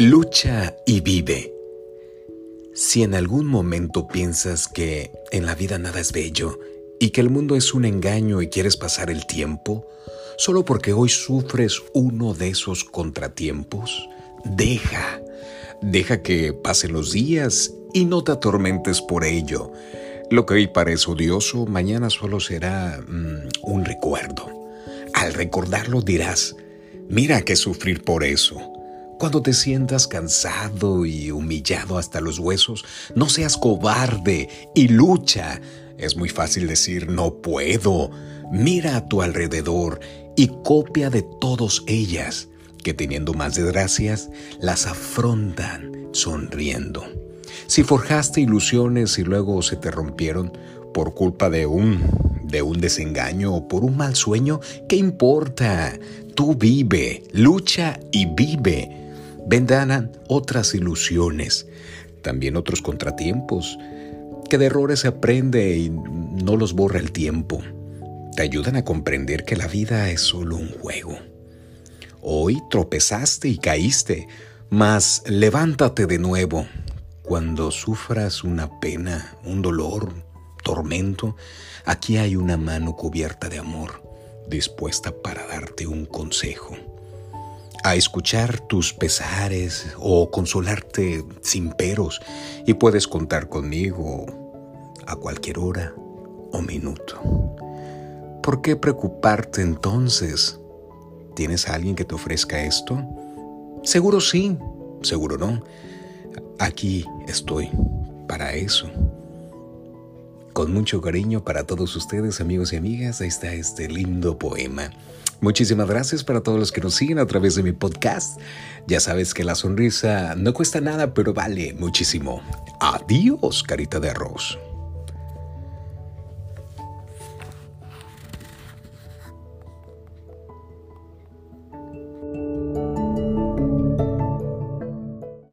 Lucha y vive. Si en algún momento piensas que en la vida nada es bello y que el mundo es un engaño y quieres pasar el tiempo, solo porque hoy sufres uno de esos contratiempos, deja, deja que pasen los días y no te atormentes por ello. Lo que hoy parece odioso, mañana solo será mm, un recuerdo. Al recordarlo dirás, mira que sufrir por eso. Cuando te sientas cansado y humillado hasta los huesos, no seas cobarde y lucha. Es muy fácil decir no puedo. Mira a tu alrededor y copia de todas ellas, que teniendo más desgracias, las afrontan sonriendo. Si forjaste ilusiones y luego se te rompieron por culpa de un de un desengaño o por un mal sueño, ¿qué importa? Tú vive, lucha y vive vendrán otras ilusiones, también otros contratiempos, que de errores se aprende y no los borra el tiempo. Te ayudan a comprender que la vida es solo un juego. Hoy tropezaste y caíste, mas levántate de nuevo. Cuando sufras una pena, un dolor, tormento, aquí hay una mano cubierta de amor, dispuesta para darte un consejo a escuchar tus pesares o consolarte sin peros y puedes contar conmigo a cualquier hora o minuto. ¿Por qué preocuparte entonces? ¿Tienes a alguien que te ofrezca esto? Seguro sí, seguro no. Aquí estoy para eso. Con mucho cariño para todos ustedes, amigos y amigas, ahí está este lindo poema. Muchísimas gracias para todos los que nos siguen a través de mi podcast. Ya sabes que la sonrisa no cuesta nada, pero vale muchísimo. Adiós, carita de arroz.